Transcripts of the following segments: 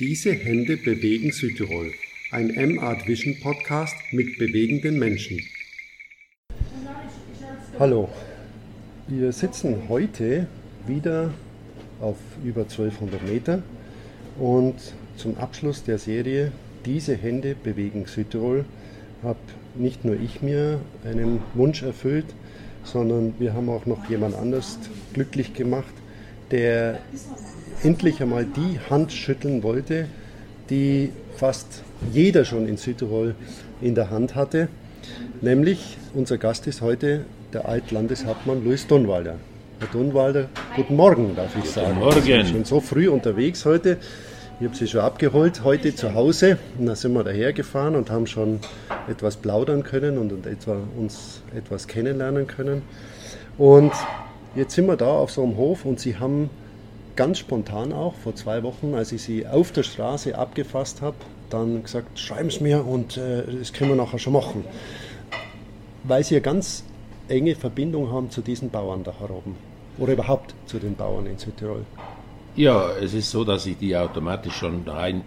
Diese Hände bewegen Südtirol. Ein M-Art Vision Podcast mit bewegenden Menschen. Hallo, wir sitzen heute wieder auf über 1200 Meter und zum Abschluss der Serie Diese Hände bewegen Südtirol habe nicht nur ich mir einen Wunsch erfüllt, sondern wir haben auch noch jemand anders glücklich gemacht, der endlich einmal die Hand schütteln wollte, die fast jeder schon in Südtirol in der Hand hatte. Nämlich unser Gast ist heute der Altlandeshauptmann Luis Dunwalder. Herr Dunwalder, guten Morgen, darf ich sagen. Guten Morgen. Sind schon so früh unterwegs heute. Ich habe Sie schon abgeholt heute zu Hause. Und dann sind wir dahergefahren und haben schon etwas plaudern können und etwa, uns etwas kennenlernen können. Und jetzt sind wir da auf so einem Hof und Sie haben ganz spontan auch vor zwei Wochen, als ich sie auf der Straße abgefasst habe, dann gesagt, schreiben Sie mir und äh, das können wir nachher schon machen. Weil Sie eine ganz enge Verbindung haben zu diesen Bauern da oben. Oder überhaupt zu den Bauern in Südtirol. Ja, es ist so, dass ich die automatisch schon rein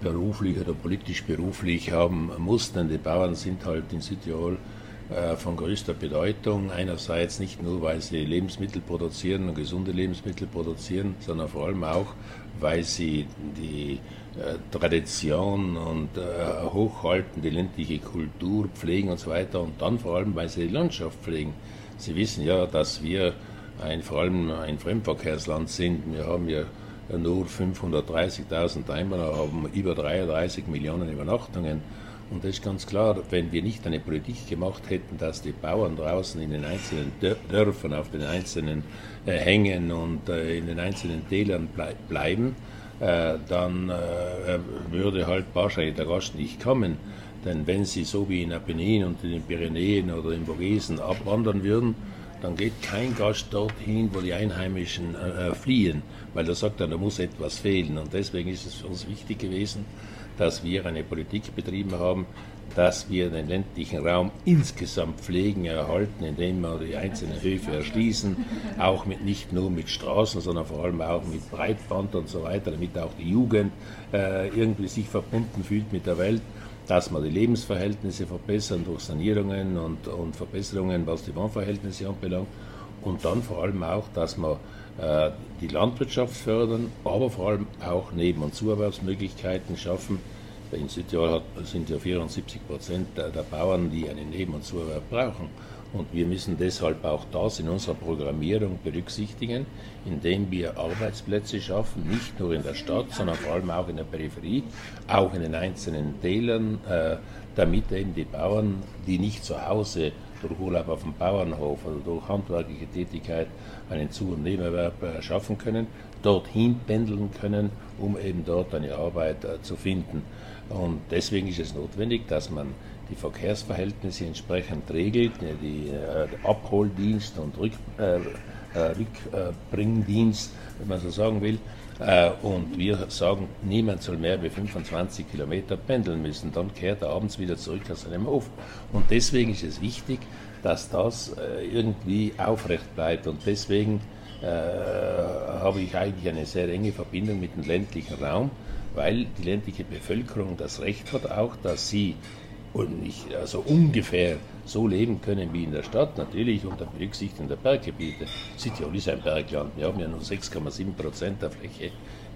beruflich oder politisch beruflich haben musste. Die Bauern sind halt in Südtirol von größter Bedeutung. Einerseits nicht nur, weil sie Lebensmittel produzieren und gesunde Lebensmittel produzieren, sondern vor allem auch, weil sie die äh, Tradition und äh, hochhalten, die ländliche Kultur pflegen und so weiter und dann vor allem, weil sie die Landschaft pflegen. Sie wissen ja, dass wir ein, vor allem ein Fremdverkehrsland sind. Wir haben ja nur 530.000 Einwohner, haben über 33 Millionen Übernachtungen und das ist ganz klar, wenn wir nicht eine Politik gemacht hätten, dass die Bauern draußen in den einzelnen Dörfern, auf den einzelnen äh, Hängen und äh, in den einzelnen Tälern blei bleiben, äh, dann äh, würde halt wahrscheinlich der Gast nicht kommen. Denn wenn sie so wie in Apennin und in den Pyrenäen oder in Vogesen abwandern würden, dann geht kein Gast dorthin, wo die Einheimischen äh, äh, fliehen, weil er sagt dann, da muss etwas fehlen. Und deswegen ist es für uns wichtig gewesen, dass wir eine Politik betrieben haben, dass wir den ländlichen Raum insgesamt pflegen, erhalten, indem wir die einzelnen Höfe erschließen, auch mit, nicht nur mit Straßen, sondern vor allem auch mit Breitband und so weiter, damit auch die Jugend äh, irgendwie sich verbunden fühlt mit der Welt, dass wir die Lebensverhältnisse verbessern durch Sanierungen und, und Verbesserungen, was die Wohnverhältnisse anbelangt und dann vor allem auch, dass wir äh, die Landwirtschaft fördern, aber vor allem auch Neben- und Zuerwerbsmöglichkeiten schaffen. In Südtirol sind ja 74 Prozent der Bauern, die einen Neben- und Zuerwerb brauchen. Und wir müssen deshalb auch das in unserer Programmierung berücksichtigen, indem wir Arbeitsplätze schaffen, nicht nur in der Stadt, sondern vor allem auch in der Peripherie, auch in den einzelnen Tälern, äh, damit eben die Bauern, die nicht zu Hause durch Urlaub auf dem Bauernhof oder durch handwerkliche Tätigkeit einen Zu- und Nebenerwerb schaffen können, dorthin pendeln können, um eben dort eine Arbeit äh, zu finden. Und deswegen ist es notwendig, dass man die Verkehrsverhältnisse entsprechend regelt, die äh, Abholdienst und Rück, äh, äh Rückbringdienst, wenn man so sagen will, äh, und wir sagen, niemand soll mehr als 25 Kilometer pendeln müssen. Dann kehrt er abends wieder zurück aus seinem Hof. Und deswegen ist es wichtig, dass das äh, irgendwie aufrecht bleibt. Und deswegen äh, habe ich eigentlich eine sehr enge Verbindung mit dem ländlichen Raum, weil die ländliche Bevölkerung das Recht hat auch, dass sie und nicht also ungefähr so leben können wie in der Stadt, natürlich unter Berücksichtigung der Berggebiete. Südtirol ist ein Bergland, wir haben ja nur 6,7 Prozent der Fläche,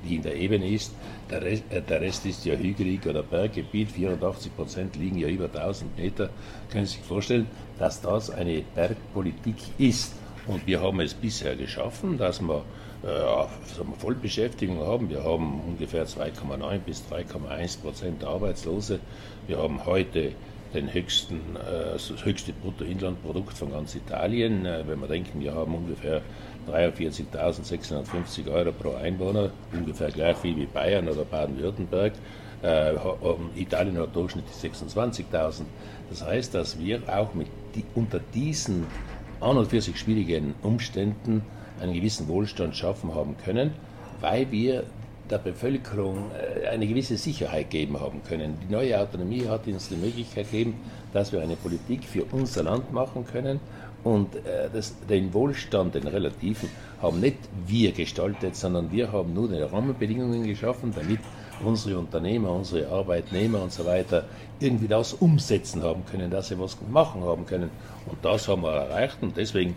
die in der Ebene ist. Der Rest, äh, der Rest ist ja hügelig oder Berggebiet, 84 Prozent liegen ja über 1000 Meter. Können Sie sich vorstellen, dass das eine Bergpolitik ist. Und wir haben es bisher geschaffen, dass wir äh, Vollbeschäftigung haben. Wir haben ungefähr 2,9 bis 3,1 Prozent Arbeitslose. Wir haben heute den höchsten, äh, das höchste Bruttoinlandprodukt von ganz Italien. Äh, wenn wir denken, wir haben ungefähr 43.650 Euro pro Einwohner, ungefähr gleich viel wie Bayern oder Baden-Württemberg. Äh, Italien hat durchschnittlich 26.000. Das heißt, dass wir auch mit unter diesen an und für sich schwierigen Umständen einen gewissen Wohlstand schaffen haben können, weil wir der Bevölkerung äh, eine gewisse Sicherheit geben haben können. Die neue Autonomie hat uns die Möglichkeit gegeben, dass wir eine Politik für unser Land machen können Und äh, das, den Wohlstand, den relativen, haben nicht wir gestaltet, sondern wir haben nur die Rahmenbedingungen geschaffen, damit unsere Unternehmer, unsere Arbeitnehmer und so weiter irgendwie das umsetzen haben können, dass sie was machen haben können. Und das haben wir erreicht und deswegen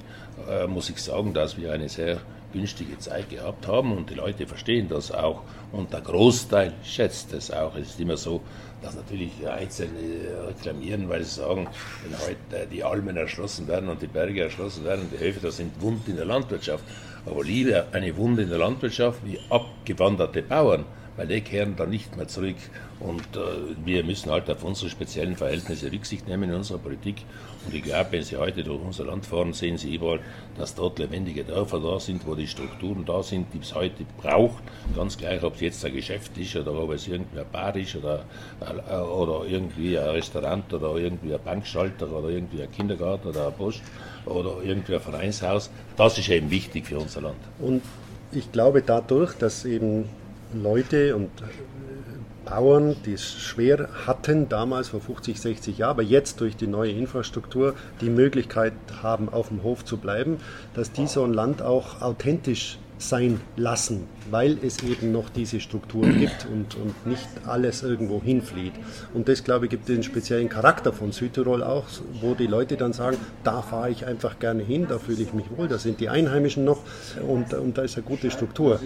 äh, muss ich sagen, dass wir eine sehr günstige Zeit gehabt haben und die Leute verstehen das auch und der Großteil schätzt es auch. Es ist immer so, dass natürlich Einzelne reklamieren, weil sie sagen, wenn heute die Almen erschlossen werden und die Berge erschlossen werden, die Höfe, das sind Wunden in der Landwirtschaft. Aber lieber eine Wunde in der Landwirtschaft wie abgewanderte Bauern weil die kehren dann nicht mehr zurück. Und äh, wir müssen halt auf unsere speziellen Verhältnisse Rücksicht nehmen in unserer Politik. Und ich glaube, wenn Sie heute durch unser Land fahren, sehen Sie überall, dass dort lebendige Dörfer da sind, wo die Strukturen da sind, die es heute braucht. Ganz gleich, ob es jetzt ein Geschäft ist oder ob es irgendwie ein Bar ist oder, äh, oder irgendwie ein Restaurant oder irgendwie ein Bankschalter oder irgendwie ein Kindergarten oder ein Post oder irgendwie ein Vereinshaus. Das ist eben wichtig für unser Land. Und ich glaube dadurch, dass eben Leute und äh, Bauern, die es schwer hatten, damals vor 50, 60 Jahren, aber jetzt durch die neue Infrastruktur die Möglichkeit haben, auf dem Hof zu bleiben, dass die so ein Land auch authentisch sein lassen, weil es eben noch diese Strukturen gibt und, und nicht alles irgendwo hinflieht. Und das, glaube ich, gibt den speziellen Charakter von Südtirol auch, wo die Leute dann sagen, da fahre ich einfach gerne hin, da fühle ich mich wohl, da sind die Einheimischen noch und, und da ist eine gute Struktur.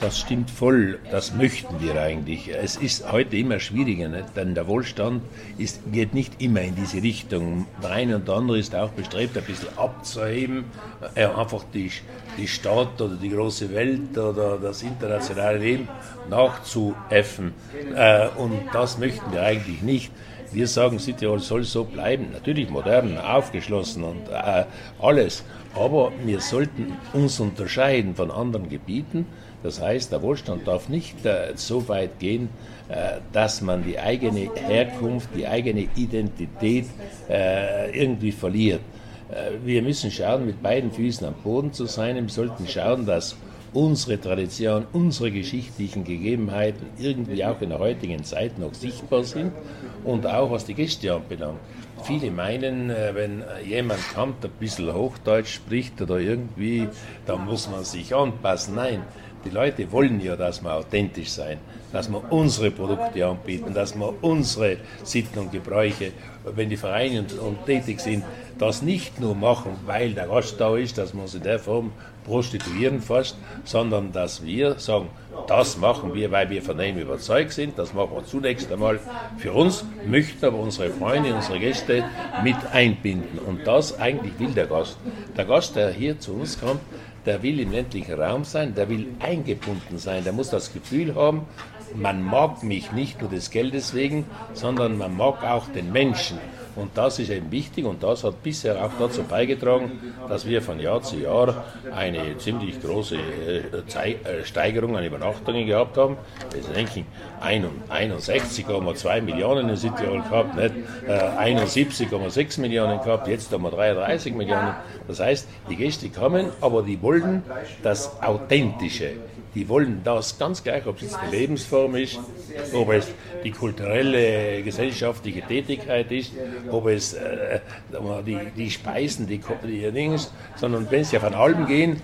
Das stimmt voll, das möchten wir eigentlich. Es ist heute immer schwieriger, nicht? denn der Wohlstand ist, geht nicht immer in diese Richtung. Der eine und der andere ist auch bestrebt, ein bisschen abzuheben, äh, einfach die, die Stadt oder die große Welt oder das internationale Leben nachzuäffen. Äh, und das möchten wir eigentlich nicht. Wir sagen, Südtirol soll so bleiben, natürlich modern, aufgeschlossen und äh, alles, aber wir sollten uns unterscheiden von anderen Gebieten das heißt, der Wohlstand darf nicht äh, so weit gehen, äh, dass man die eigene Herkunft, die eigene Identität äh, irgendwie verliert. Wir müssen schauen, mit beiden Füßen am Boden zu sein. Wir sollten schauen, dass unsere Tradition, unsere geschichtlichen Gegebenheiten irgendwie auch in der heutigen Zeit noch sichtbar sind und auch was die Gäste anbelangt. Viele meinen, wenn jemand kommt, ein bisschen Hochdeutsch spricht oder irgendwie, dann muss man sich anpassen. Nein, die Leute wollen ja, dass wir authentisch sein, dass wir unsere Produkte anbieten, dass wir unsere Sitten und Gebräuche, wenn die Vereine und, und tätig sind, das nicht nur machen, weil der Gast da ist, dass wir uns in der Form prostituieren fast, sondern dass wir sagen, das machen wir, weil wir von dem überzeugt sind, das machen wir zunächst einmal für uns, möchten aber unsere Freunde, unsere Gäste mit einbinden. Und das eigentlich will der Gast. Der Gast, der hier zu uns kommt, der will im ländlichen Raum sein, der will eingebunden sein, der muss das Gefühl haben, man mag mich nicht nur des Geldes wegen, sondern man mag auch den Menschen. Und das ist eben wichtig und das hat bisher auch dazu beigetragen, dass wir von Jahr zu Jahr eine ziemlich große äh, äh, Steigerung an Übernachtungen gehabt haben. Wir denken 61,2 Millionen in Südtirol gehabt, nicht 71,6 äh, Millionen gehabt, jetzt haben wir 33 Millionen. Das heißt, die Gäste kommen, aber die wollen das Authentische die wollen das ganz gleich, ob es jetzt die Lebensform ist, ob es die kulturelle, gesellschaftliche Tätigkeit ist, ob es äh, die, die Speisen, die, die Dings, sondern wenn sie auf einen Alben gehen,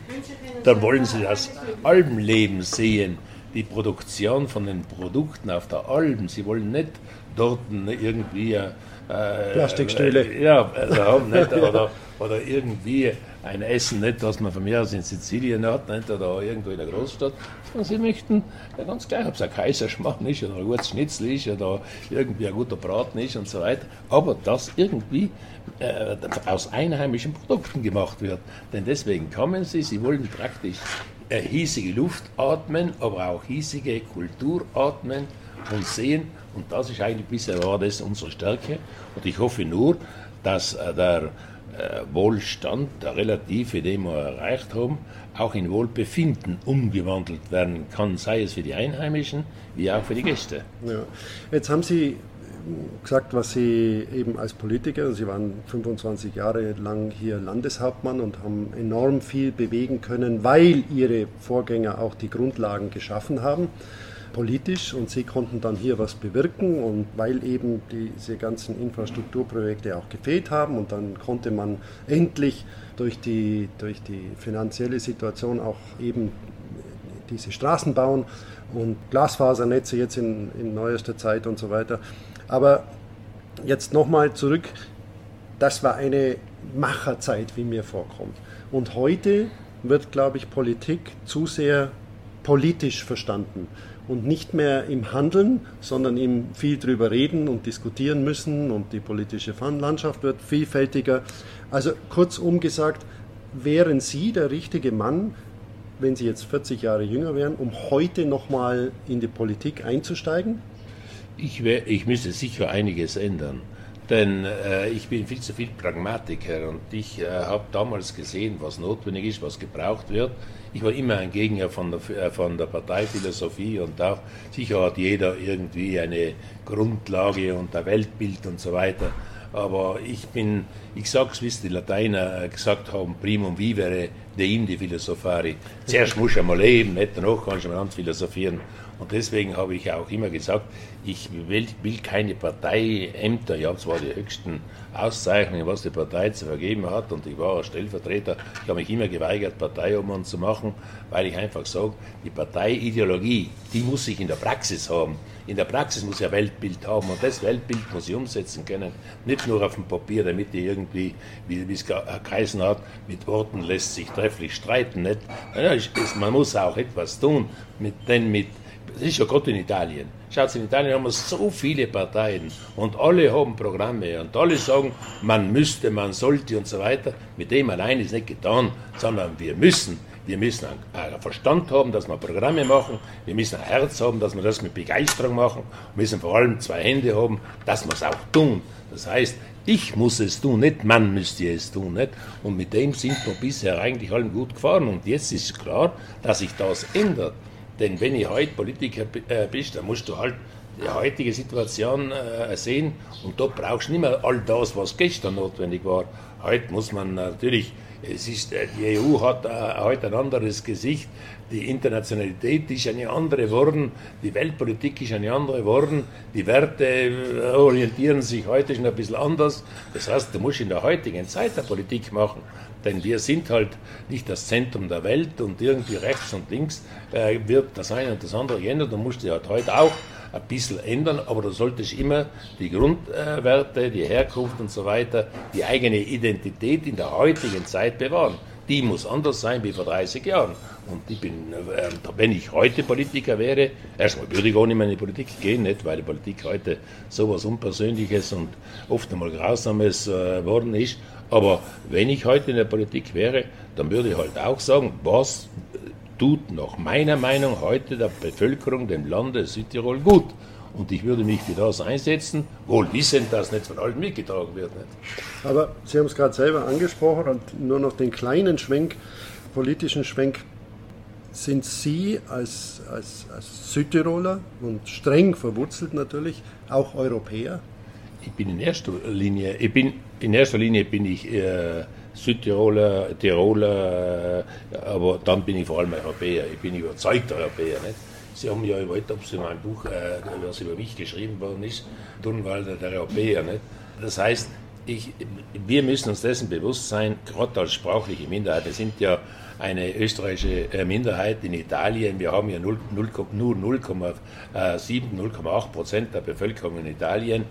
dann wollen sie das Albenleben sehen, die Produktion von den Produkten auf der Alben. Sie wollen nicht dort irgendwie äh, Plastikstühle. Äh, ja, also, nicht, oder, oder irgendwie ein Essen, nicht, was man von mir aus in Sizilien hat, nicht, oder irgendwo in der Großstadt, sondern sie möchten ja, ganz gleich, ob es ein Kaiserschmarrn ist oder ein gutes Schnitzel ist oder irgendwie ein guter Braten ist und so weiter, aber das irgendwie äh, aus einheimischen Produkten gemacht wird. Denn deswegen kommen sie, sie wollen praktisch äh, hiesige Luft atmen, aber auch hiesige Kultur atmen und sehen. Und das ist eigentlich bisher war das unsere Stärke. Und ich hoffe nur, dass äh, der Wohlstand, der relative, den wir erreicht haben, auch in Wohlbefinden umgewandelt werden kann, sei es für die Einheimischen wie auch für die Gäste. Ja. Jetzt haben Sie gesagt, was Sie eben als Politiker, Sie waren 25 Jahre lang hier Landeshauptmann und haben enorm viel bewegen können, weil Ihre Vorgänger auch die Grundlagen geschaffen haben politisch und sie konnten dann hier was bewirken und weil eben diese ganzen Infrastrukturprojekte auch gefehlt haben und dann konnte man endlich durch die, durch die finanzielle Situation auch eben diese Straßen bauen und Glasfasernetze jetzt in, in neuester Zeit und so weiter. Aber jetzt nochmal zurück, das war eine Macherzeit, wie mir vorkommt. Und heute wird, glaube ich, Politik zu sehr politisch verstanden und nicht mehr im Handeln, sondern im viel drüber reden und diskutieren müssen und die politische Landschaft wird vielfältiger. Also kurzum gesagt, wären Sie der richtige Mann, wenn Sie jetzt 40 Jahre jünger wären, um heute nochmal in die Politik einzusteigen? Ich, wär, ich müsste sicher einiges ändern. Denn äh, ich bin viel zu viel Pragmatiker und ich äh, habe damals gesehen, was notwendig ist, was gebraucht wird. Ich war immer ein Gegner von der, äh, von der Parteiphilosophie und auch sicher hat jeder irgendwie eine Grundlage und ein Weltbild und so weiter. Aber ich bin, ich sag's, wie es die Lateiner äh, gesagt haben, primum vivere deinde philosophari. Zuerst musst du einmal leben, nicht danach kannst du mal philosophieren. Und deswegen habe ich auch immer gesagt, ich will, will keine Parteiämter. Ich habe zwar die höchsten Auszeichnungen, was die Partei zu vergeben hat, und ich war Stellvertreter. Ich habe mich immer geweigert, Parteiobmann zu machen, weil ich einfach sage, die Parteiideologie, die muss ich in der Praxis haben. In der Praxis muss ich ein Weltbild haben und das Weltbild muss ich umsetzen können. Nicht nur auf dem Papier, damit ich irgendwie, wie es geheißen hat, mit Worten lässt sich trefflich streiten. Nicht? Man muss auch etwas tun, mit, denn mit das ist ja gerade in Italien. Schaut, in Italien haben wir so viele Parteien und alle haben Programme und alle sagen, man müsste, man sollte und so weiter. Mit dem allein ist nicht getan, sondern wir müssen. Wir müssen einen Verstand haben, dass wir Programme machen. Wir müssen ein Herz haben, dass wir das mit Begeisterung machen. Wir müssen vor allem zwei Hände haben, dass wir es auch tun. Das heißt, ich muss es tun, nicht man müsste es tun. Nicht? Und mit dem sind wir bisher eigentlich allen gut gefahren. Und jetzt ist klar, dass sich das ändert. Denn wenn ich heute Politiker äh, bist, dann musst du halt heutige Situation äh, sehen und da brauchst du nicht mehr all das, was gestern notwendig war. Heute muss man natürlich, es ist, äh, die EU hat heute ein anderes Gesicht, die Internationalität ist eine andere geworden, die Weltpolitik ist eine andere geworden, die Werte orientieren sich heute schon ein bisschen anders. Das heißt, du musst in der heutigen Zeit der Politik machen. Denn wir sind halt nicht das Zentrum der Welt und irgendwie rechts und links äh, wird das eine und das andere geändert. Du musst dich halt heute auch ein bisschen ändern, aber du solltest immer die Grundwerte, die Herkunft und so weiter, die eigene Identität in der heutigen Zeit bewahren. Die muss anders sein wie vor 30 Jahren. Und ich bin, äh, wenn ich heute Politiker wäre, erstmal würde ich auch nicht mehr in die Politik gehen, nicht, weil die Politik heute sowas Unpersönliches und oft einmal Grausames äh, worden ist. Aber wenn ich heute in der Politik wäre, dann würde ich halt auch sagen, was tut nach meiner Meinung heute der Bevölkerung, dem Lande Südtirol gut. Und ich würde mich für das einsetzen, wohl wissend, dass nicht von allen mitgetragen wird. Nicht? Aber Sie haben es gerade selber angesprochen und nur noch den kleinen Schwenk, politischen Schwenk. Sind Sie als, als, als Südtiroler und streng verwurzelt natürlich auch Europäer? Ich bin in erster Linie, ich bin, in erster Linie bin ich äh, Südtiroler, Tiroler, äh, aber dann bin ich vor allem Europäer. Ich bin überzeugter Europäer. Nicht? Sie haben ja, ich weiß ob es in meinem Buch, was über mich geschrieben worden ist, Dunwalder, der Europäer. Nicht? Das heißt, ich, wir müssen uns dessen bewusst sein, gerade als sprachliche Minderheit. Wir sind ja eine österreichische äh, Minderheit in Italien. Wir haben ja 0, 0, nur 0,7, 0,8 Prozent der Bevölkerung in Italien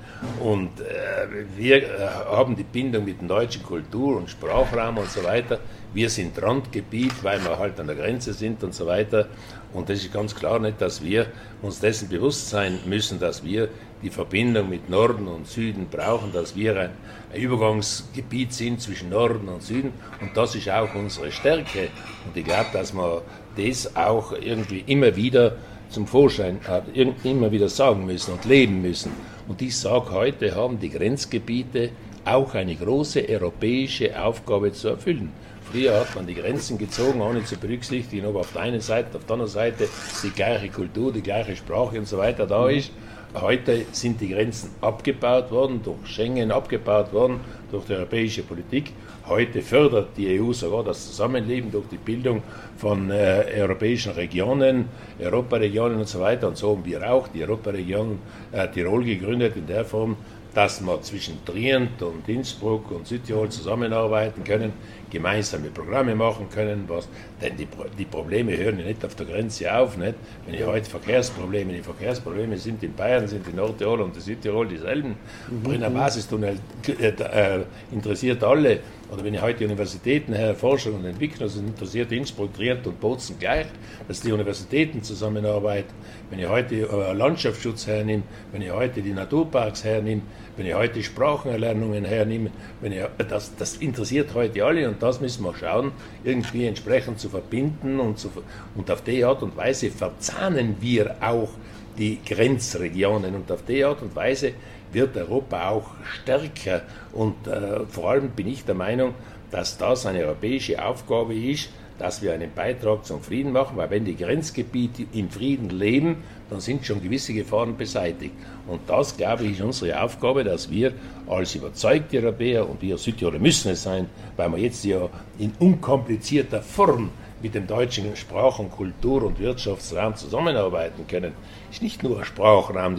und äh, wir äh, haben die Bindung mit der deutschen Kultur und Sprachraum und so weiter. Wir sind Randgebiet, weil wir halt an der Grenze sind und so weiter. Und das ist ganz klar nicht, dass wir uns dessen bewusst sein müssen, dass wir die Verbindung mit Norden und Süden brauchen, dass wir ein, Übergangsgebiet sind zwischen Norden und Süden und das ist auch unsere Stärke. Und ich glaube, dass wir das auch irgendwie immer wieder zum Vorschein hat, immer wieder sagen müssen und leben müssen. Und ich sage heute, haben die Grenzgebiete auch eine große europäische Aufgabe zu erfüllen. Früher hat man die Grenzen gezogen, ohne zu berücksichtigen, ob auf der einen Seite, auf der anderen Seite die gleiche Kultur, die gleiche Sprache und so weiter da ist. Heute sind die Grenzen abgebaut worden, durch Schengen abgebaut worden, durch die europäische Politik. Heute fördert die EU sogar das Zusammenleben durch die Bildung von äh, europäischen Regionen, Europaregionen und so weiter. Und so haben wir auch die Europaregion äh, Tirol gegründet in der Form, dass wir zwischen Trient und Innsbruck und Südtirol zusammenarbeiten können, gemeinsame Programme machen können, was, denn die, die Probleme hören ja nicht auf der Grenze auf. Nicht? Wenn ich heute Verkehrsprobleme, die Verkehrsprobleme sind in Bayern, sind in Nordtirol und in Südtirol dieselben. Mhm. Brenner Basistunnel äh, äh, interessiert alle. Oder wenn ich heute Universitäten her Forschung und Entwicklung, das interessiert Innsbruck, Trient und Bozen gleich, dass die Universitäten zusammenarbeiten. Wenn ich heute äh, Landschaftsschutz hernehme, wenn ich heute die Naturparks hernehme, wenn ich heute Sprachenerlernungen hernehme, wenn ich, das, das interessiert heute alle und das müssen wir schauen, irgendwie entsprechend zu verbinden und, zu, und auf die Art und Weise verzahnen wir auch die Grenzregionen und auf die Art und Weise wird Europa auch stärker. Und äh, vor allem bin ich der Meinung, dass das eine europäische Aufgabe ist, dass wir einen Beitrag zum Frieden machen, weil wenn die Grenzgebiete im Frieden leben, dann sind schon gewisse Gefahren beseitigt. Und das, glaube ich, ist unsere Aufgabe, dass wir als überzeugte Europäer, und wir Südtiroler müssen es sein, weil wir jetzt ja in unkomplizierter Form mit dem deutschen Sprach- und Kultur- und Wirtschaftsraum zusammenarbeiten können, ist nicht nur ein Sprachraum,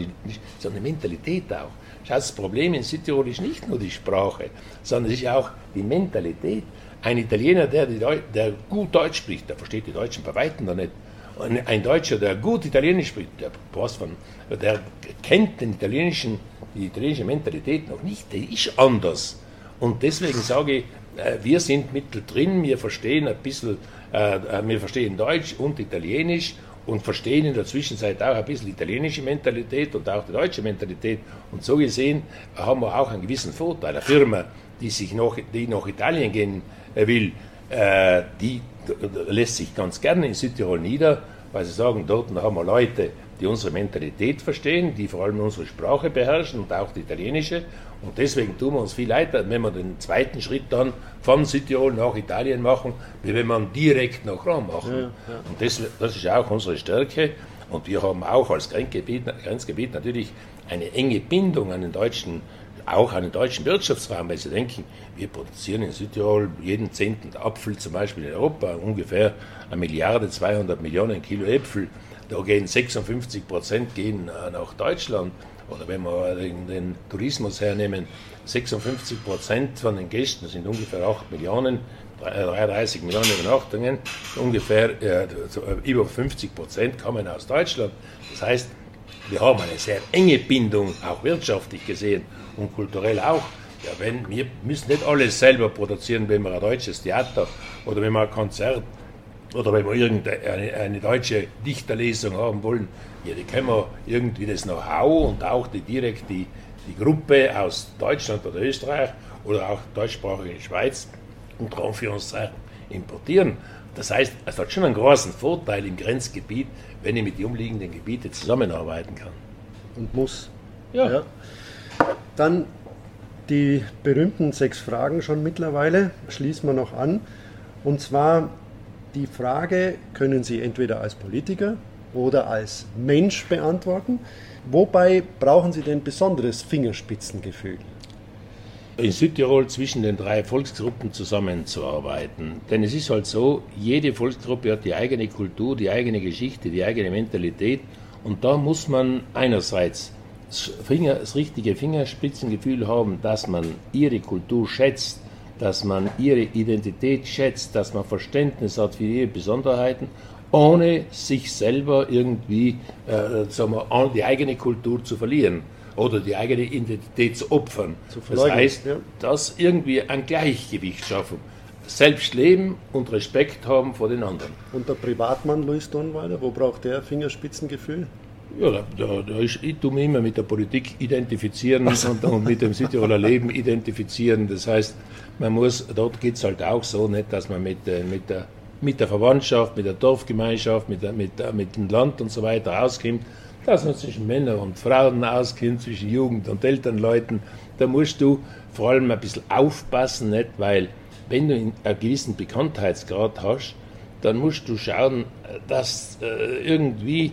sondern eine Mentalität auch. Das Problem in Südtirol ist nicht nur die Sprache, sondern es ist auch die Mentalität. Ein Italiener, der, der gut Deutsch spricht, der versteht die Deutschen bei Weitem noch nicht. Ein Deutscher, der gut Italienisch spricht, der, von, der kennt den italienischen, die italienische Mentalität noch nicht, der ist anders. Und deswegen sage ich, äh, wir sind mittendrin, wir verstehen ein bisschen, äh, äh, wir verstehen Deutsch und Italienisch und verstehen in der Zwischenzeit auch ein bisschen italienische Mentalität und auch die deutsche Mentalität. Und so gesehen haben wir auch einen gewissen Vorteil. Eine Firma, die sich noch, die nach Italien gehen will, die lässt sich ganz gerne in Südtirol nieder, weil sie sagen, dort haben wir Leute, die unsere Mentalität verstehen, die vor allem unsere Sprache beherrschen und auch die italienische. Und deswegen tun wir uns viel leichter, wenn wir den zweiten Schritt dann von Südtirol nach Italien machen, wie wenn wir ihn direkt nach Rom machen. Ja, ja. Und das, das ist auch unsere Stärke. Und wir haben auch als Grenzgebiet, Grenzgebiet natürlich eine enge Bindung an den deutschen auch an den deutschen Wirtschaftsraum, weil Sie denken, wir produzieren in Südtirol jeden zehnten Apfel zum Beispiel in Europa, ungefähr eine Milliarde 200 Millionen Kilo Äpfel. Da gehen 56 Prozent gehen äh, nach Deutschland. Oder wenn wir den, Tourismus hernehmen, 56 Prozent von den Gästen, sind ungefähr 8 Millionen, 33 Millionen Übernachtungen, ungefähr äh, über 50 Prozent kommen aus Deutschland. Das heißt, wir haben eine sehr enge Bindung, auch wirtschaftlich gesehen und kulturell auch. Ja, wenn, wir müssen nicht alles selber produzieren, wenn wir ein deutsches Theater oder wenn wir ein Konzert oder wenn wir irgendeine eine deutsche Dichterlesung haben wollen, ja, die können wir irgendwie das Know-how und auch die, direkt die, die Gruppe aus Deutschland oder Österreich oder auch deutschsprachige Schweiz und Anführungszeichen importieren. Das heißt, es hat schon einen großen Vorteil im Grenzgebiet, wenn ich mit den umliegenden Gebieten zusammenarbeiten kann. Und muss. Ja. ja. Dann die berühmten sechs Fragen schon mittlerweile, schließen wir noch an. Und zwar die Frage können Sie entweder als Politiker oder als Mensch beantworten. Wobei brauchen Sie denn besonderes Fingerspitzengefühl? In Südtirol zwischen den drei Volksgruppen zusammenzuarbeiten. Denn es ist halt so, jede Volksgruppe hat die eigene Kultur, die eigene Geschichte, die eigene Mentalität. Und da muss man einerseits Finger, das richtige Fingerspitzengefühl haben, dass man ihre Kultur schätzt, dass man ihre Identität schätzt, dass man Verständnis hat für ihre Besonderheiten, ohne sich selber irgendwie äh, sagen wir, die eigene Kultur zu verlieren oder die eigene Identität zu opfern. Zu das heißt, ja. dass irgendwie ein Gleichgewicht schaffen. Selbst leben und Respekt haben vor den anderen. Und der Privatmann Luis Donwalder, wo braucht der Fingerspitzengefühl? Ja, da, da ist, ich tue mich immer mit der Politik identifizieren und, und, mit dem Südtiroler Leben identifizieren. Das heißt, man muss, dort geht es halt auch so, nicht, dass man mit, äh, mit, der, mit der Verwandtschaft, mit der Dorfgemeinschaft, mit, der, mit, der, mit dem Land und so weiter auskommt, dass man zwischen Männern und Frauen auskommt, zwischen Jugend und Elternleuten. Da musst du vor allem ein bisschen aufpassen, nicht, weil wenn du einen gewissen Bekanntheitsgrad hast, dann musst du schauen, dass äh, irgendwie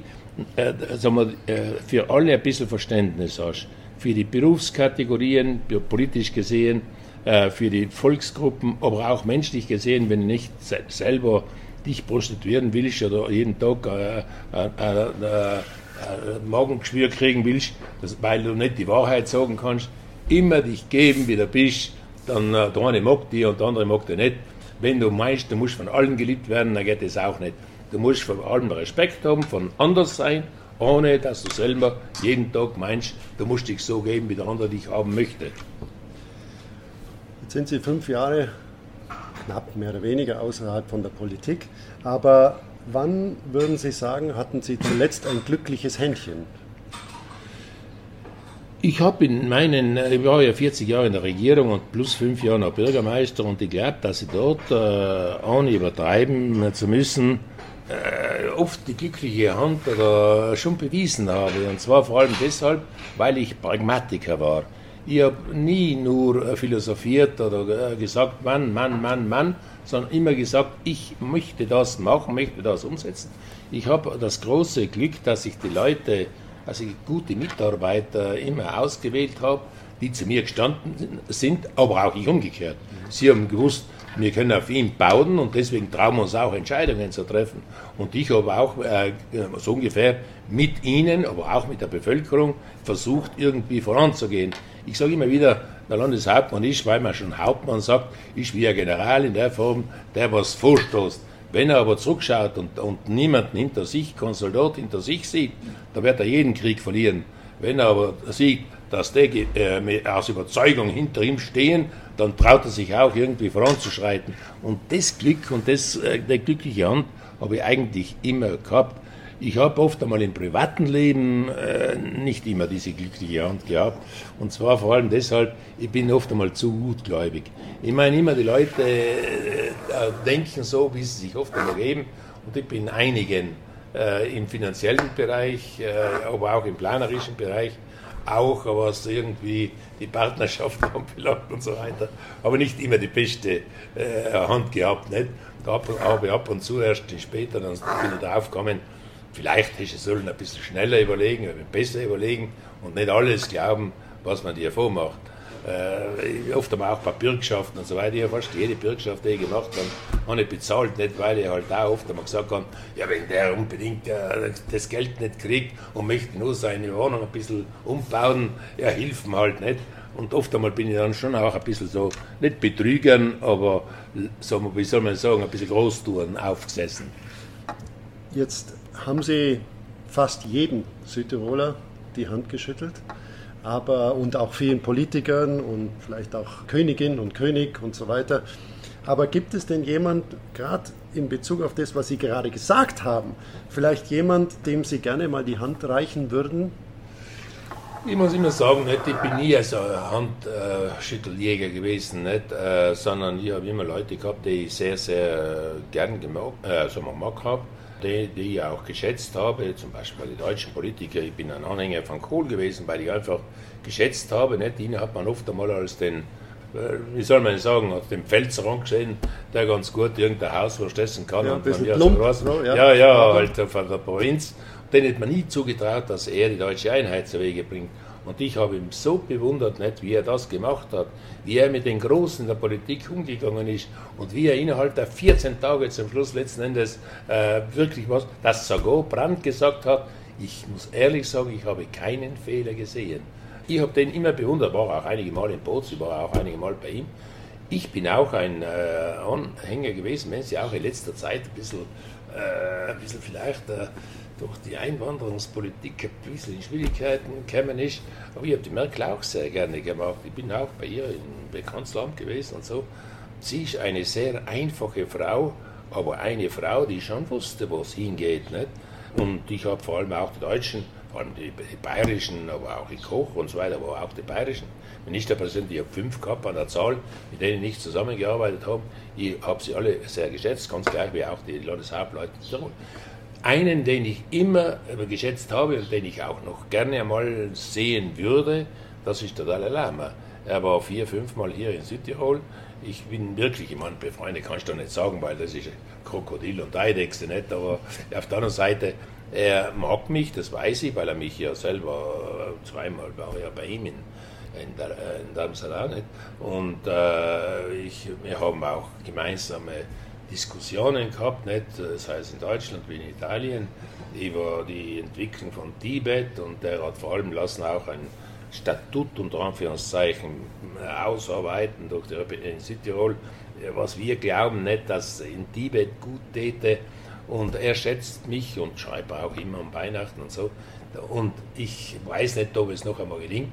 äh, sagen wir, äh, für alle ein bisschen Verständnis hast. Für die Berufskategorien, politisch gesehen, äh, für die Volksgruppen, aber auch menschlich gesehen, wenn du nicht selber dich prostituieren willst oder jeden Tag äh, äh, äh, Magengeschwür kriegen willst, weil du nicht die Wahrheit sagen kannst, immer dich geben, wie du bist, dann der eine mag dich und der andere mag dich nicht. Wenn du meinst, du musst von allen geliebt werden, dann geht das auch nicht. Du musst von allem Respekt haben, von anders sein, ohne dass du selber jeden Tag meinst, du musst dich so geben, wie der andere dich haben möchte. Jetzt sind Sie fünf Jahre knapp mehr oder weniger außerhalb von der Politik, aber wann würden Sie sagen, hatten Sie zuletzt ein glückliches Händchen? Ich habe in meinen, ich war ja 40 Jahre in der Regierung und plus fünf Jahre noch Bürgermeister und ich glaube, dass ich dort, äh, ohne übertreiben zu müssen, äh, oft die glückliche Hand oder schon bewiesen habe. Und zwar vor allem deshalb, weil ich Pragmatiker war. Ich habe nie nur philosophiert oder gesagt, Mann, Mann, Mann, Mann, sondern immer gesagt, ich möchte das machen, möchte das umsetzen. Ich habe das große Glück, dass ich die Leute, also gute Mitarbeiter immer ausgewählt habe, die zu mir gestanden sind, aber auch ich umgekehrt. Sie haben gewusst, wir können auf ihn bauen und deswegen trauen wir uns auch Entscheidungen zu treffen. Und ich habe auch äh, so ungefähr mit Ihnen, aber auch mit der Bevölkerung versucht, irgendwie voranzugehen. Ich sage immer wieder, der Landeshauptmann ist, weil man schon Hauptmann sagt, ist wie ein General in der Form, der was vorstoßt. Wenn er aber zurückschaut und, und niemanden hinter sich, kein Soldat hinter sich sieht, dann wird er jeden Krieg verlieren. Wenn er aber sieht, dass die äh, aus Überzeugung hinter ihm stehen, dann traut er sich auch irgendwie voranzuschreiten. Und das Glück und das, äh, die glückliche Hand habe ich eigentlich immer gehabt. Ich habe oft einmal im privaten Leben äh, nicht immer diese glückliche Hand gehabt. Und zwar vor allem deshalb, ich bin oft einmal zu gutgläubig. Ich meine immer, die Leute äh, denken so, wie sie sich oft einmal geben. Und ich bin einigen äh, im finanziellen Bereich, äh, aber auch im planerischen Bereich auch, was irgendwie die Partnerschaft anbelangt und so weiter, aber nicht immer die beste äh, Hand gehabt. Nicht? Da habe ich ab und zu erst später dann bin ich drauf gekommen, vielleicht hätte sollen ein bisschen schneller überlegen, besser überlegen und nicht alles glauben, was man dir vormacht äh, oft aber auch bei Bürgschaften und so weiter. Ich habe fast jede Bürgschaft, die ich gemacht habe, habe ich bezahlt, nicht weil ich halt auch oft einmal gesagt habe, ja, wenn der unbedingt äh, das Geld nicht kriegt und möchte nur seine Wohnung ein bisschen umbauen, ja, hilft mir halt nicht. Und oft einmal bin ich dann schon auch ein bisschen so, nicht betrügern, aber so, wie soll man sagen, ein bisschen Großtouren aufgesessen. Jetzt haben Sie fast jedem Südtiroler die Hand geschüttelt aber und auch vielen Politikern und vielleicht auch Königin und König und so weiter. Aber gibt es denn jemand, gerade in Bezug auf das, was Sie gerade gesagt haben, vielleicht jemand, dem Sie gerne mal die Hand reichen würden? Ich muss immer sagen, nicht, ich bin nie so ein Handschütteljäger gewesen, nicht, äh, sondern ich habe immer Leute gehabt, die ich sehr, sehr gern gemacht, äh, so mag habe die, die ich auch geschätzt habe, zum Beispiel die deutschen Politiker. Ich bin ein Anhänger von Kohl gewesen, weil ich einfach geschätzt habe. Nicht? Ihn hat man oft einmal als den, äh, wie soll man sagen, als den Pfälzer gesehen, der ganz gut irgendein Hauswurst essen kann. Ja, ein bisschen ja, plump, so ja, ja, ja, halt von der Provinz. Den hätte man nie zugetraut, dass er die deutsche Einheit zu Wege bringt. Und ich habe ihn so bewundert, nicht, wie er das gemacht hat, wie er mit den Großen der Politik umgegangen ist und wie er innerhalb der 14 Tage zum Schluss letzten Endes äh, wirklich was, dass sogar Brandt gesagt hat, ich muss ehrlich sagen, ich habe keinen Fehler gesehen. Ich habe den immer bewundert, war auch einige Mal in Bozen, war auch einige Mal bei ihm. Ich bin auch ein äh, Anhänger gewesen, wenn Sie auch in letzter Zeit ein bisschen, äh, ein bisschen vielleicht äh, durch die Einwanderungspolitik ein bisschen in Schwierigkeiten kämen ist. Aber ich habe die Merkel auch sehr gerne gemacht. Ich bin auch bei ihr im Bekanntslamt gewesen und so. Sie ist eine sehr einfache Frau, aber eine Frau, die schon wusste, wo es hingeht. Nicht? Und ich habe vor allem auch die Deutschen, vor allem die, die bayerischen, aber auch die Koch und so weiter, aber auch die bayerischen Ministerpräsidenten, ich habe fünf gehabt an der Zahl, mit denen ich zusammengearbeitet habe. Ich habe sie alle sehr geschätzt, ganz gleich wie auch die Landeshauptleute. Einen, den ich immer geschätzt habe und den ich auch noch gerne einmal sehen würde, das ist der Dalai Lama. Er war vier, fünf Mal hier in Südtirol. ich bin wirklich jemand befreundet, kannst du nicht sagen, weil das ist Krokodil und Eidechse nicht, aber auf der anderen Seite, er mag mich, das weiß ich, weil er mich ja selber äh, zweimal war ja bei ihm in, in, äh, in Darmstadt nicht. Und äh, ich, wir haben auch gemeinsame Diskussionen gehabt, nicht, das heißt in Deutschland wie in Italien, über die Entwicklung von Tibet und der hat vor allem lassen auch ein Statut unter Anführungszeichen ausarbeiten durch die in Südtirol, was wir glauben nicht, dass in Tibet gut täte. Und er schätzt mich und schreibt auch immer um Weihnachten und so. Und ich weiß nicht, ob es noch einmal gelingt,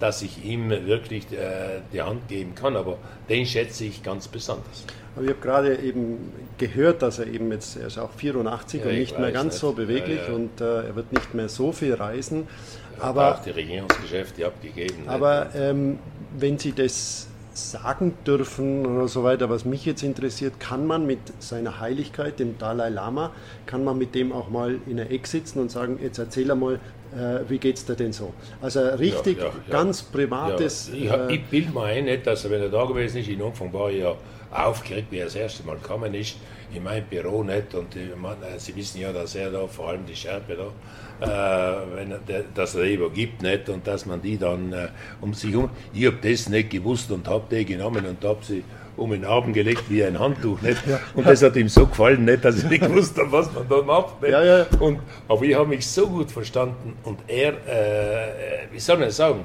dass ich ihm wirklich äh, die Hand geben kann, aber den schätze ich ganz besonders. Aber ich habe gerade eben gehört, dass er eben jetzt, er ist auch 84 ja, und nicht mehr ganz nicht. so beweglich ja, ja. und äh, er wird nicht mehr so viel reisen. Aber auch die Regierungsgeschäfte abgegeben. Aber ähm, wenn Sie das sagen dürfen oder so weiter, was mich jetzt interessiert, kann man mit seiner Heiligkeit, dem Dalai Lama, kann man mit dem auch mal in der Eck sitzen und sagen, jetzt erzähl einmal, äh, wie geht's dir denn so? Also richtig, ja, ja, ja. ganz privates. Ich, äh, ich bilde mir ein, nicht, dass er, wenn er da gewesen ist, in Anfang war ich ja aufgeregt, wie er das erste Mal gekommen ist, in mein Büro nicht. Und ich meine, Sie wissen ja, dass er da, vor allem die Schärpe da, äh, wenn er, dass er die übergibt nicht und dass man die dann äh, um sich um. Ich habe das nicht gewusst und habe die genommen und habe sie um den Arm gelegt wie ein Handtuch. Nicht? Ja. Und das hat ihm so gefallen, nicht, dass ich nicht gewusst habe, was man da macht. Nicht? Ja, ja. Und, aber ich habe mich so gut verstanden und er, äh, wie soll man sagen,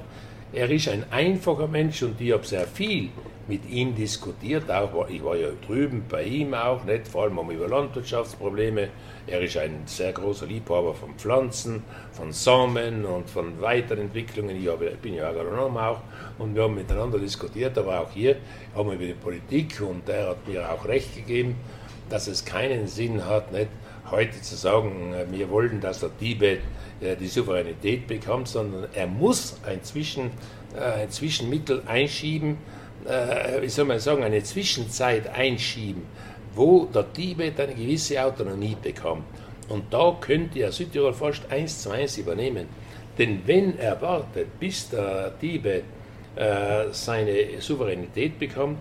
er ist ein einfacher Mensch und ich habe sehr viel mit ihm diskutiert. Auch, ich war ja drüben bei ihm auch, nicht vor allem um über Landwirtschaftsprobleme. Er ist ein sehr großer Liebhaber von Pflanzen, von Samen und von Weiterentwicklungen. Ich bin ja Agronom auch und wir haben miteinander diskutiert, aber auch hier haben wir über die Politik und er hat mir auch recht gegeben, dass es keinen Sinn hat, nicht heute zu sagen, äh, wir wollen, dass der Tibet äh, die Souveränität bekommt, sondern er muss ein, Zwischen, äh, ein Zwischenmittel einschieben, äh, wie soll man sagen, eine Zwischenzeit einschieben, wo der Tibet eine gewisse Autonomie bekommt. Und da könnte ja Südtirol fast eins zu eins übernehmen. Denn wenn er wartet, bis der Tibet äh, seine Souveränität bekommt,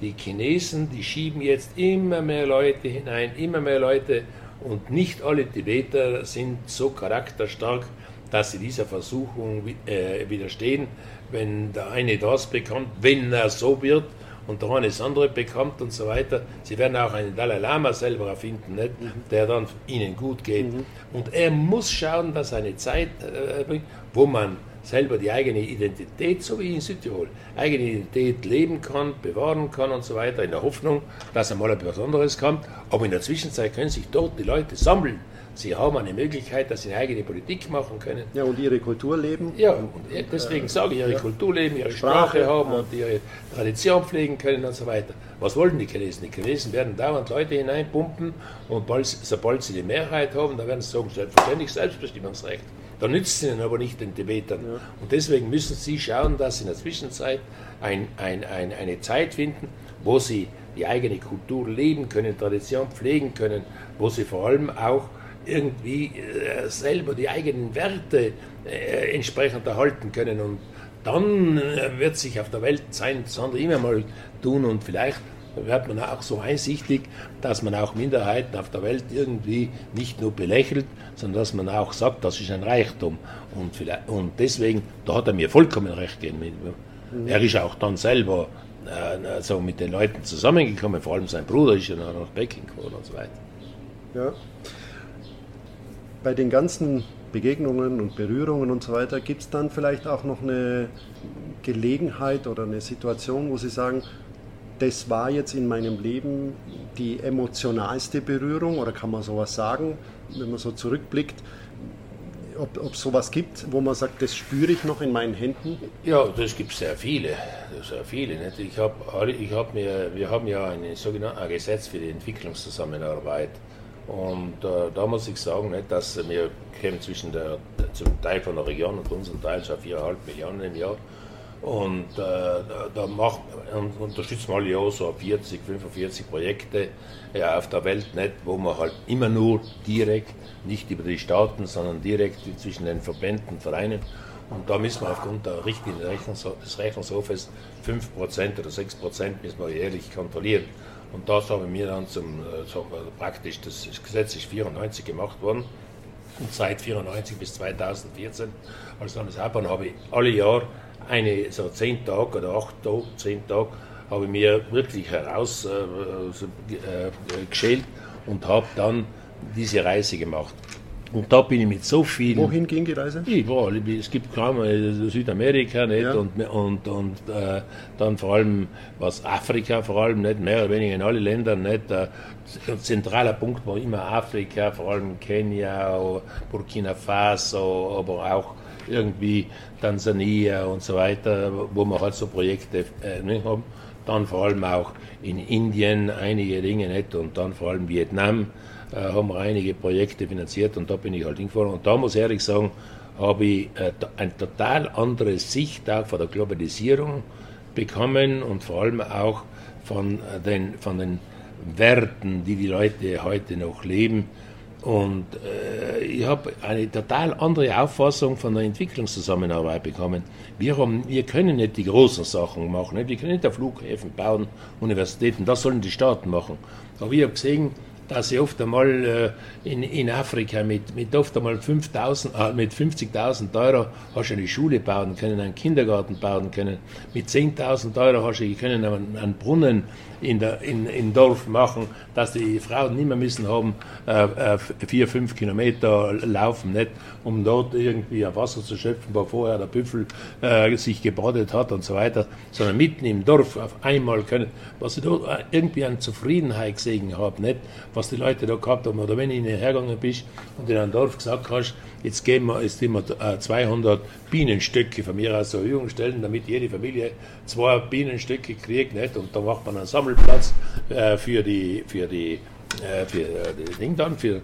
die Chinesen, die schieben jetzt immer mehr Leute hinein, immer mehr Leute und nicht alle Tibeter sind so charakterstark, dass sie dieser Versuchung äh, widerstehen wenn der eine das bekommt, wenn er so wird und der eine das andere bekommt und so weiter. Sie werden auch einen Dalai Lama selber erfinden, nicht? Mhm. der dann ihnen gut geht. Mhm. Und er muss schauen, dass er eine Zeit äh, bringt, wo man selber die eigene Identität, so wie in Südtirol, eigene Identität leben kann, bewahren kann und so weiter, in der Hoffnung, dass einmal etwas anderes kommt. Aber in der Zwischenzeit können sich dort die Leute sammeln Sie haben eine Möglichkeit, dass sie eine eigene Politik machen können. Ja, und ihre Kultur leben. Ja, und deswegen sage ich, ihre ja. Kultur leben, ihre Sprache, Sprache haben ja. und ihre Tradition pflegen können und so weiter. Was wollen die Chinesen? Die Chinesen werden dauernd Leute hineinpumpen und bald, sobald sie die Mehrheit haben, dann werden sie sagen, selbstverständlich Selbstbestimmungsrecht. Da nützt es ihnen aber nicht den Tibetern. Ja. Und deswegen müssen sie schauen, dass sie in der Zwischenzeit ein, ein, ein, eine Zeit finden, wo sie die eigene Kultur leben können, Tradition pflegen können, wo sie vor allem auch irgendwie äh, selber die eigenen Werte äh, entsprechend erhalten können. Und dann äh, wird sich auf der Welt sein Sondern immer mal tun und vielleicht wird man auch so einsichtig, dass man auch Minderheiten auf der Welt irgendwie nicht nur belächelt, sondern dass man auch sagt, das ist ein Reichtum. Und, und deswegen, da hat er mir vollkommen recht gegeben. Mhm. Er ist auch dann selber äh, so mit den Leuten zusammengekommen, vor allem sein Bruder ist ja nach Peking gefahren und so weiter. Ja bei den ganzen Begegnungen und Berührungen und so weiter, gibt es dann vielleicht auch noch eine Gelegenheit oder eine Situation, wo Sie sagen, das war jetzt in meinem Leben die emotionalste Berührung oder kann man sowas sagen, wenn man so zurückblickt, ob es sowas gibt, wo man sagt, das spüre ich noch in meinen Händen? Ja, das gibt sehr viele, sehr viele. Nicht? Ich hab, ich hab mir, wir haben ja ein sogenanntes Gesetz für die Entwicklungszusammenarbeit und äh, da muss ich sagen, nicht, dass wir kämen zwischen der, zum Teil von der Region und unserem Teil schon 4,5 Millionen im Jahr. Und äh, da macht, unterstützen wir alle Jahr so 40, 45 Projekte ja, auf der Welt, nicht, wo man halt immer nur direkt, nicht über die Staaten, sondern direkt zwischen den Verbänden, Vereinen. Und da müssen wir aufgrund der Richtlinie des Rechnungshofes 5% oder 6% müssen wir jährlich kontrollieren. Und das haben wir dann zum, äh, so praktisch, das Gesetz ist 94 gemacht worden. Und seit 94 bis 2014 als Landeshauptmann habe ich alle Jahre eine, so 10 Tage oder 8 Tage, 10 Tage, habe ich mir wirklich herausgeschält äh, äh, und habe dann diese Reise gemacht. Und da bin ich mit so vielen. Wohin ging die Reise? Überall. Es gibt kaum äh, Südamerika nicht ja. und, und, und äh, dann vor allem was Afrika vor allem nicht, mehr oder weniger in alle Länder nicht. Äh, ein zentraler Punkt war immer Afrika, vor allem Kenia, Burkina Faso, aber auch irgendwie Tansania und so weiter, wo wir halt so Projekte äh, haben. Dann vor allem auch in Indien einige Dinge nicht und dann vor allem Vietnam äh, haben wir einige Projekte finanziert und da bin ich halt hingefahren. Und da muss ich ehrlich sagen, habe ich äh, eine total andere Sicht auch von der Globalisierung bekommen und vor allem auch von äh, den, von den Werten, die die Leute heute noch leben. Und äh, ich habe eine total andere Auffassung von der Entwicklungszusammenarbeit bekommen. Wir, haben, wir können nicht die großen Sachen machen. Nicht? Wir können nicht Flughäfen bauen, Universitäten, das sollen die Staaten machen. Aber ich habe gesehen, dass ich oft einmal äh, in, in Afrika mit, mit oft einmal 5000, äh, mit 50.000 Euro hast du eine Schule bauen können, einen Kindergarten bauen können. Mit 10.000 Euro hast du können einen, einen Brunnen in der, in, in Dorf machen, dass die Frauen nicht mehr müssen haben, äh, äh, vier, fünf Kilometer laufen, nicht, um dort irgendwie ein Wasser zu schöpfen, wo vorher der Büffel äh, sich gebadet hat und so weiter, sondern mitten im Dorf auf einmal können, was ich da irgendwie an Zufriedenheit gesehen habe, nicht, was die Leute da gehabt haben, oder wenn ich hergegangen bist und in einem Dorf gesagt hast, jetzt geben wir, jetzt immer 200 Bienenstöcke von mir aus zur Verfügung stellen, damit jede Familie zwei Bienenstöcke kriegt, nicht, und da macht man einen Sammelplatz äh, für die, für die, äh, für äh, Ding dann, für,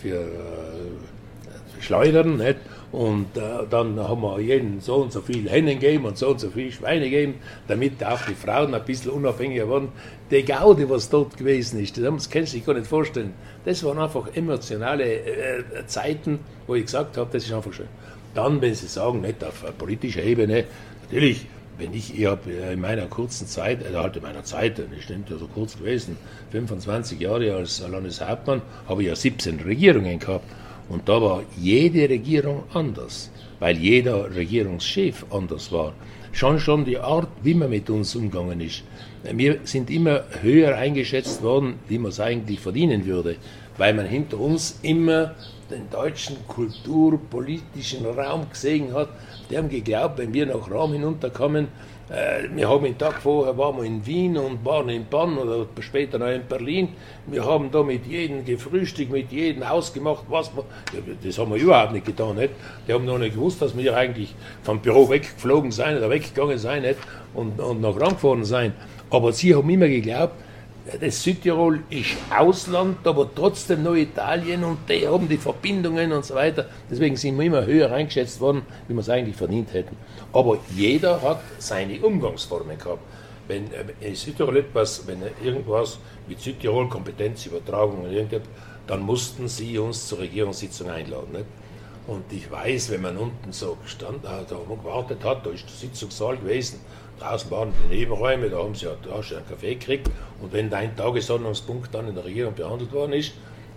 für äh, Schleudern, nicht, und äh, dann haben wir jeden so und so viel Hennen gegeben und so und so viel Schweine gegeben, damit auch die Frauen ein bisschen unabhängiger wurden. Die Gaude, was dort gewesen ist, das kannst du dir gar nicht vorstellen. Das waren einfach emotionale äh, Zeiten, wo ich gesagt habe, das ist einfach schön. Dann, wenn Sie sagen, nicht auf politischer Ebene, natürlich, wenn ich, ich habe in meiner kurzen Zeit, also halt in meiner Zeit, das stimmt ja so kurz gewesen, 25 Jahre als Landeshauptmann, habe ich ja 17 Regierungen gehabt. Und da war jede Regierung anders, weil jeder Regierungschef anders war. Schon schon die Art, wie man mit uns umgegangen ist. Wir sind immer höher eingeschätzt worden, wie man es eigentlich verdienen würde, weil man hinter uns immer den deutschen kulturpolitischen Raum gesehen hat. Die haben geglaubt, wenn wir nach Raum hinunterkommen, äh, wir haben den Tag vorher waren wir in Wien und waren in Bonn oder später noch in Berlin. Wir haben da mit jedem gefrühstückt, mit jedem ausgemacht, was wir. Ja, das haben wir überhaupt nicht getan. Nicht? Die haben noch nicht gewusst, dass wir eigentlich vom Büro weggeflogen sein oder weggegangen sein nicht? Und, und nach Ram gefahren sein. Aber sie haben immer geglaubt, das Südtirol ist Ausland, aber trotzdem noch Italien und die haben die Verbindungen und so weiter. Deswegen sind wir immer höher eingeschätzt worden, wie wir es eigentlich verdient hätten. Aber jeder hat seine Umgangsformen gehabt. Wenn äh, in Südtirol etwas, wenn irgendwas mit Südtirol Kompetenzübertragung dann mussten sie uns zur Regierungssitzung einladen. Nicht? Und ich weiß, wenn man unten so gestanden hat, da gewartet hat, da ist der Sitzungssaal gewesen, draußen waren die Nebenräume, da haben sie ja da schon einen Kaffee gekriegt. Und wenn dein Tagesordnungspunkt dann in der Regierung behandelt worden ist,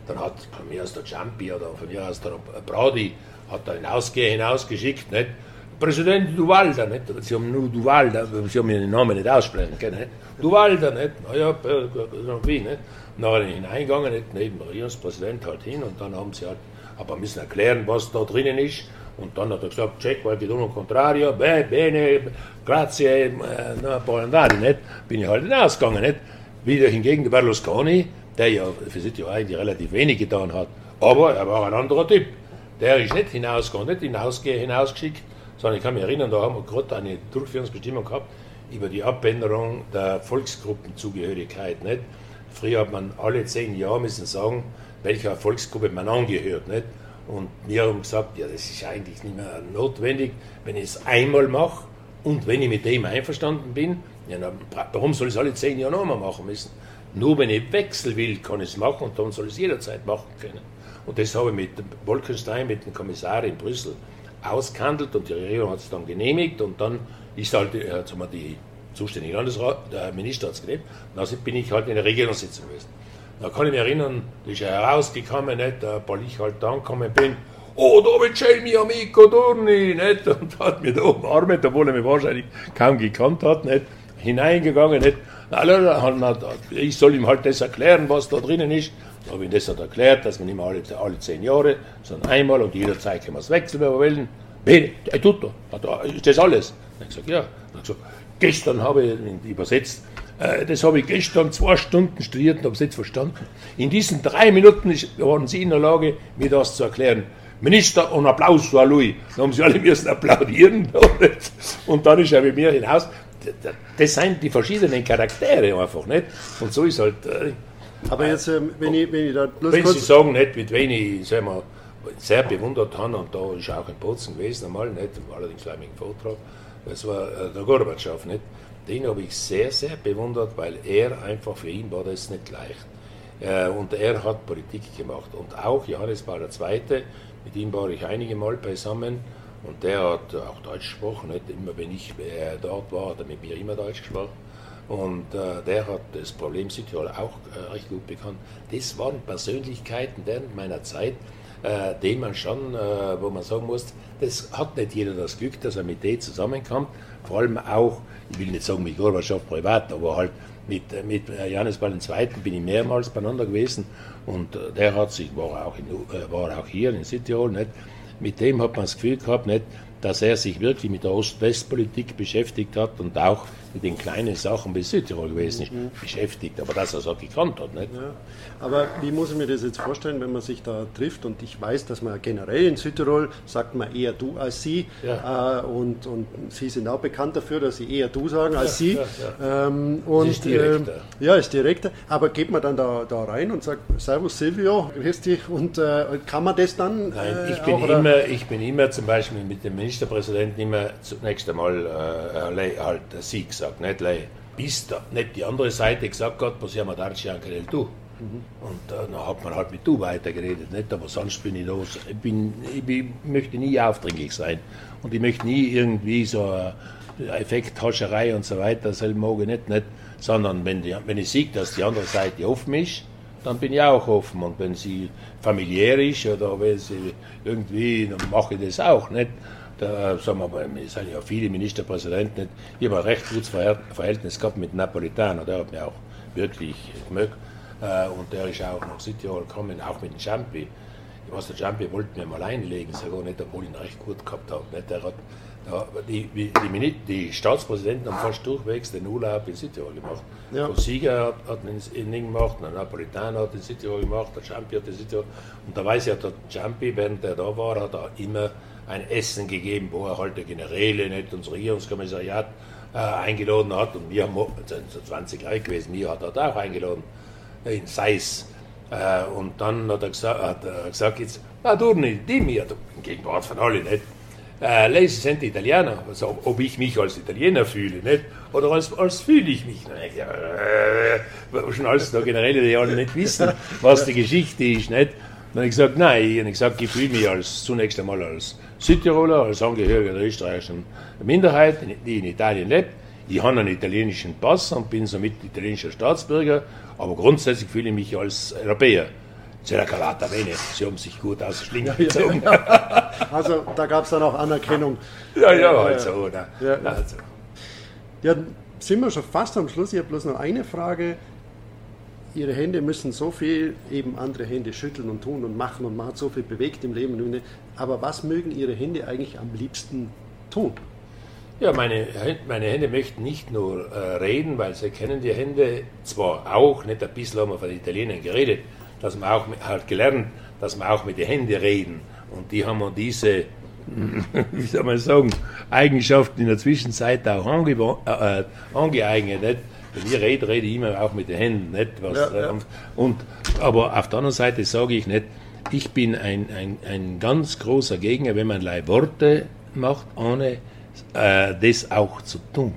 dann hat von mir aus der Champi oder von mir aus der Brady hat da hinausgehen, hinausgeschickt, nicht? Präsident Duvalda, nicht? Sie haben nur Duvalda, Sie haben ihren Namen nicht aussprechen können, nicht? Duvalda, nicht? Naja, wie, nicht? Dann hineingegangen, nicht? Neben Regierungspräsident halt hin und dann haben sie halt aber müssen erklären, was da drinnen ist. Und dann hat er gesagt, check qualche dono contrario, beh, bene, grazie, äh, na, puoi andare, nicht? Bin ich halt hinausgegangen, nicht? Wieder hingegen der Berlusconi, der ja für sich eigentlich relativ wenig getan hat. Aber er war ein anderer Typ. Der ist nicht hinausgegangen, nicht hinausge hinausgeschickt, sondern ich kann mich erinnern, da haben wir gerade eine Durchführungsbestimmung gehabt über die Abänderung der Volksgruppenzugehörigkeit, nicht? Früher hat man alle zehn Jahre müssen sagen, welcher Volksgruppe man angehört. Nicht? Und wir haben gesagt, ja, das ist eigentlich nicht mehr notwendig, wenn ich es einmal mache und wenn ich mit dem einverstanden bin, ja, dann, warum soll ich es alle zehn Jahre nochmal machen müssen? Nur wenn ich wechseln will, kann ich es machen und dann soll ich es jederzeit machen können. Und das habe ich mit Wolkenstein, mit dem Kommissar in Brüssel ausgehandelt und die Regierung hat es dann genehmigt und dann ist halt äh, die zuständige Landesrat, der Minister hat es genehmigt und dann bin ich halt in der Regierungssitzung gewesen. Da kann ich mich erinnern, da ist er herausgekommen, nicht, weil ich halt da angekommen bin, oh, da wird schön mi amico Durni, nicht, und hat mir da umarmt, obwohl er mich wahrscheinlich kaum gekannt hat, nicht, hineingegangen, nicht, ich soll ihm halt das erklären, was da drinnen ist. Da habe ich ihm das halt erklärt, dass man nicht mehr alle, alle zehn Jahre, sondern einmal und jederzeit kann man es wechseln, wenn wir wollen. Bene, è tutto. Ist das alles? Dann habe ich gesagt, ja. Dann gesagt, gestern habe ich übersetzt, das habe ich gestern zwei Stunden studiert und habe es nicht verstanden. In diesen drei Minuten waren Sie in der Lage, mir das zu erklären. Minister und Applaus für Louis. Dann haben sie alle müssen applaudieren. Und dann ist er mit mir hinaus das sind die verschiedenen Charaktere einfach, nicht? Und so ist halt. Äh, aber jetzt, ähm, wenn, ich, wenn ich da bloß Wenn Sie sagen, nicht, mit wen ich sagen wir, sehr bewundert habe, und da ist auch in Bozen gewesen, einmal, nicht, allerdings war ich im Vortrag, das war äh, der Gorbatschow, nicht? Den habe ich sehr, sehr bewundert, weil er einfach, für ihn war das nicht leicht. Äh, und er hat Politik gemacht. Und auch Johannes Paul II., mit ihm war ich einige Mal beisammen, und der hat auch Deutsch gesprochen, nicht immer wenn ich äh, dort war, hat er mit mir immer Deutsch gesprochen. Und äh, der hat das Problem Südtirol auch äh, recht gut bekannt. Das waren Persönlichkeiten während meiner Zeit, äh, denen man schon, äh, wo man sagen muss, das hat nicht jeder das Glück, dass er mit denen zusammenkommt. Vor allem auch, ich will nicht sagen mit Gorbatschow privat, aber halt mit, äh, mit Johannes Paul II. bin ich mehrmals beieinander gewesen und der hat sich, war auch, in, war auch hier in Südtirol, nicht, mit dem hat man das Gefühl gehabt, nicht, dass er sich wirklich mit der Ost-West-Politik beschäftigt hat und auch mit den kleinen Sachen wie Südtirol gewesen ist, mhm. beschäftigt, aber dass er es auch gekannt hat. Nicht? Ja. Aber wie muss ich mir das jetzt vorstellen, wenn man sich da trifft und ich weiß, dass man generell in Südtirol sagt man eher du als sie ja. äh, und, und Sie sind auch bekannt dafür, dass Sie eher du sagen als ja, Sie. Ähm, und, ist direkter. Äh, ja, ist direkter. Aber geht man dann da, da rein und sagt Servus Silvio, grüß dich und äh, kann man das dann? Nein, ich, äh, bin auch, immer, ich bin immer zum Beispiel mit dem Ministerpräsidenten immer zunächst einmal äh, halt Sie gesagt, nicht Lei. Bis da nicht die andere Seite gesagt hat, possiamo darci anche del tu. Mhm. Und äh, dann hat man halt mit du weitergeredet, nicht? aber sonst bin ich los. Ich, bin, ich, bin, möchte nie aufdringlich sein und ich möchte nie irgendwie so Effekthascherei und so weiter, das mag ich nicht, nicht. sondern wenn, die, wenn ich sehe, dass die andere Seite offen ist, dann bin ich auch offen und wenn sie familiär ist oder wenn sie irgendwie, dann mache ich das auch, nicht? Da sagen wir mal, es sind ja viele Ministerpräsidenten, ich habe ein recht gutes Verhältnis gehabt mit Napolitano, der hat mir auch wirklich gemögt. Äh, und der ist auch nach Südtirol gekommen, auch mit dem Champi. Ich weiß, der Champi wollte mir mal einlegen, sogar nicht, obwohl ich ihn recht gut gehabt habe. Nicht? Der hat, der, die, die, die, Staatspräsidenten haben fast durchwegs den Urlaub in Südtirol gemacht. Ja. Der Sieger hat, hat in Ding gemacht, der Napolitano hat in Südtirol gemacht, der Champi hat in Südtirol. Und da weiß ich, der Champi, während er da war, hat er immer ein Essen gegeben, wo er halt der Generäle, nicht unser Regierungskommissariat äh, eingeladen hat. Und wir haben, sind so 20 Leute gewesen, mir hat er auch eingeladen, in Seis. Äh, und dann hat er gesagt, hat er gesagt jetzt, na du nicht, die mir, in Gegenwart von allen, nicht? Äh, lei sind Italiener, also ob ich mich als Italiener fühle, nicht? Oder als, als fühle ich mich. Äh, schon alles da Generäle, die alle nicht wissen, was die Geschichte ist, nicht? Dann habe ich gesagt, nein, ich habe gesagt, ich fühle mich als, zunächst einmal als Südtiroler, als Angehöriger der österreichischen Minderheit, die in Italien lebt. Ich habe einen italienischen Pass und bin somit italienischer Staatsbürger, aber grundsätzlich fühle ich mich als Europäer. C'era calata bene, sie haben sich gut aus der Schlinge gezogen. Also da gab es dann auch Anerkennung. Ja, ja, halt so. Oder? Ja. Also. ja, sind wir schon fast am Schluss. Ich habe bloß noch eine Frage. Ihre Hände müssen so viel, eben andere Hände schütteln und tun und machen und man hat so viel bewegt im Leben. Aber was mögen Ihre Hände eigentlich am liebsten tun? Ja, meine, meine Hände möchten nicht nur äh, reden, weil sie kennen die Hände zwar auch, nicht ein bisschen haben wir von den Italienern geredet, dass man auch halt gelernt, dass man auch mit den Händen reden. Und die haben diese, wie soll man sagen, Eigenschaften in der Zwischenzeit auch ange, äh, angeeignet. Nicht? Wenn ich rede, rede ich immer auch mit den Händen. Nicht? Was, ja, ja. Und, aber auf der anderen Seite sage ich nicht, ich bin ein, ein, ein ganz großer Gegner, wenn man Worte macht, ohne äh, das auch zu tun.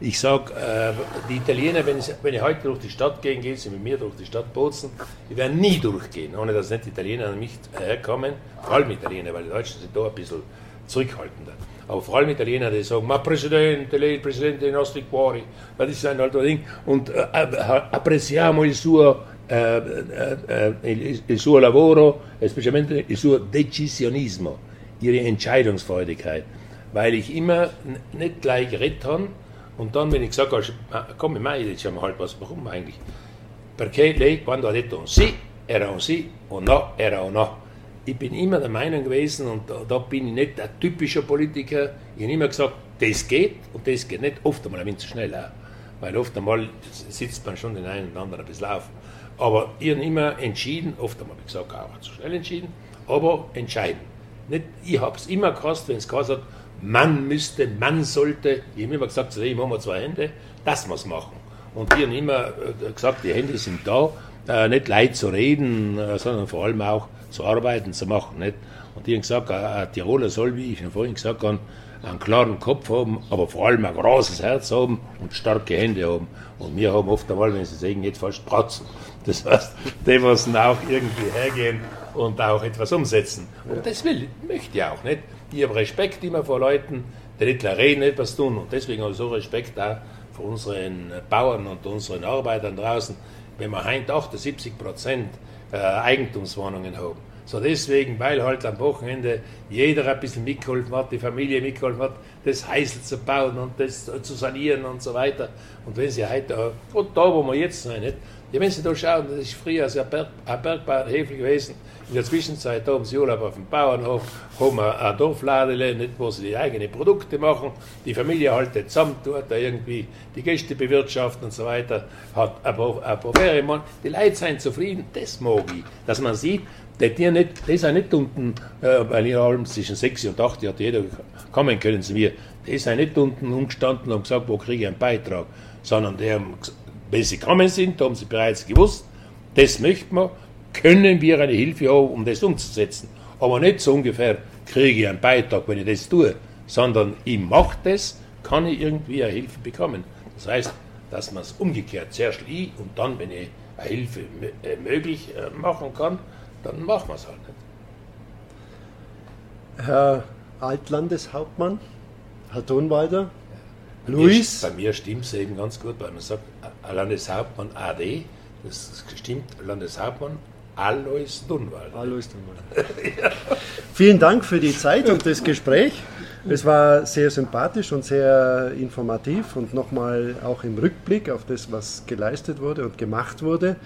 Ich sage, äh, die Italiener, wenn ich, wenn ich heute durch die Stadt gehen, gehen sie mit mir durch die Stadt Bozen, die werden nie durchgehen, ohne dass nicht die Italiener an mich herkommen, vor allem Italiener, weil die Deutschen sind da ein bisschen zurückhaltender. Aber vor allem Italiener, die sagen, ma Presidente, lei Presidente dei nostri cuori, das ist ein alter Ding, und äh, apprezziamo il suo, äh, äh, il, il suo lavoro, specialmente il suo decisionismo, ihre Entscheidungsfreudigkeit, weil ich immer nicht gleich geredet habe, und dann, wenn ich gesagt habe, mache jetzt mal halt was, warum eigentlich? Perché lei, quando ha detto un sì, era un sì, un no, era un no ich bin immer der Meinung gewesen, und da, da bin ich nicht ein typischer Politiker, ich habe immer gesagt, das geht und das geht nicht, oft einmal ein zu schnell. Weil oft einmal sitzt man schon den einen oder anderen ein bisschen auf. Aber ich habe immer entschieden, oft einmal ich gesagt, auch zu schnell entschieden, aber entscheiden. Nicht, ich habe es immer gehasst, wenn es gesagt hat, man müsste, man sollte. Ich habe immer gesagt, ich habe zwei Hände, das muss machen. Und ich habe immer äh, gesagt, die Hände sind da, äh, nicht leid zu reden, äh, sondern vor allem auch zu arbeiten, zu machen. Nicht? Und die haben gesagt, ein Tiroler soll, wie ich vorhin gesagt habe, einen klaren Kopf haben, aber vor allem ein großes Herz haben und starke Hände haben. Und wir haben oft einmal, wenn sie sagen, jetzt fast Pratzen. Das heißt, die müssen auch irgendwie hergehen und auch etwas umsetzen. Und das will, möchte ich auch nicht. Ich habe Respekt immer vor Leuten, die nicht reden, etwas tun. Und deswegen habe ich so Respekt auch vor unseren Bauern und unseren Arbeitern draußen. Wenn wir heute 78 Prozent äh, Eigentumswohnungen haben. So deswegen, weil halt am Wochenende jeder ein bisschen mitgeholfen hat, die Familie mitgeholfen hat, das Heisel zu bauen und das zu sanieren und so weiter. Und wenn Sie heute, und da wo wir jetzt sind, nicht? Sie da schauen, das ist früher also ein, Berg, ein Bergbauernhäfel gewesen. In der Zwischenzeit haben Sie Urlaub auf dem Bauernhof, haben ein Dorfladele, wo sie die eigenen Produkte machen. Die Familie haltet zusammen, tut da irgendwie die Gäste bewirtschaften und so weiter, hat ein Ferien. Die Leute sind zufrieden, das mag ich. Dass man sieht, die nicht, die sind nicht unten, äh, weil ihr allem zwischen 6 und 8 hat jeder kommen können zu mir. Die sind nicht unten umgestanden und gesagt, wo kriege ich einen Beitrag, sondern die haben, wenn sie gekommen sind, haben sie bereits gewusst, das möchten wir, können wir eine Hilfe haben, um das umzusetzen. Aber nicht so ungefähr, kriege ich einen Beitrag, wenn ich das tue, sondern ich mache das, kann ich irgendwie eine Hilfe bekommen. Das heißt, dass man es umgekehrt zuerst ich und dann, wenn ich eine Hilfe äh, möglich äh, machen kann, dann machen wir es halt nicht. Herr Altlandeshauptmann, Herr Donwalder, bei Luis. Bei mir stimmt es eben ganz gut, weil man sagt Landeshauptmann AD, das stimmt Landeshauptmann Alois Dunwald. Alois Dunwald. ja. Vielen Dank für die Zeit und das Gespräch. Es war sehr sympathisch und sehr informativ und nochmal auch im Rückblick auf das, was geleistet wurde und gemacht wurde.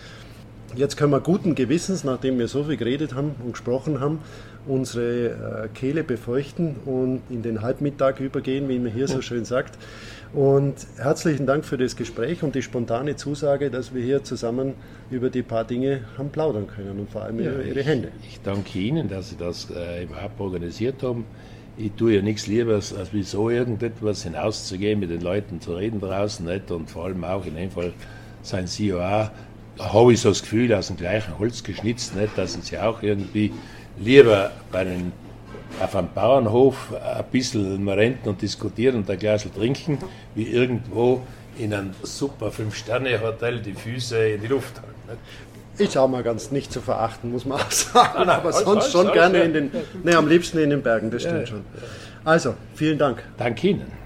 Jetzt können wir guten Gewissens, nachdem wir so viel geredet haben und gesprochen haben, unsere äh, Kehle befeuchten und in den Halbmittag übergehen, wie man hier so schön sagt. Und herzlichen Dank für das Gespräch und die spontane Zusage, dass wir hier zusammen über die paar Dinge haben plaudern können und vor allem ja, über Ihre Hände. Ich danke Ihnen, dass Sie das äh, überhaupt organisiert haben. Ich tue ja nichts lieber, als wie so irgendetwas hinauszugehen, mit den Leuten zu reden draußen nicht? und vor allem auch in dem Fall sein COA habe ich so das Gefühl, aus dem gleichen Holz geschnitzt, nicht, dass sie auch irgendwie lieber bei den, auf einem Bauernhof ein bisschen renten und diskutieren und ein Glas trinken, wie irgendwo in einem super Fünf-Sterne-Hotel die Füße in die Luft halten. Ist auch mal ganz nicht zu verachten, muss man auch sagen. Nein, aber alles, sonst alles, schon alles, gerne ja. in den, ne, am liebsten in den Bergen, das stimmt ja, schon. Also, vielen Dank. Danke Ihnen.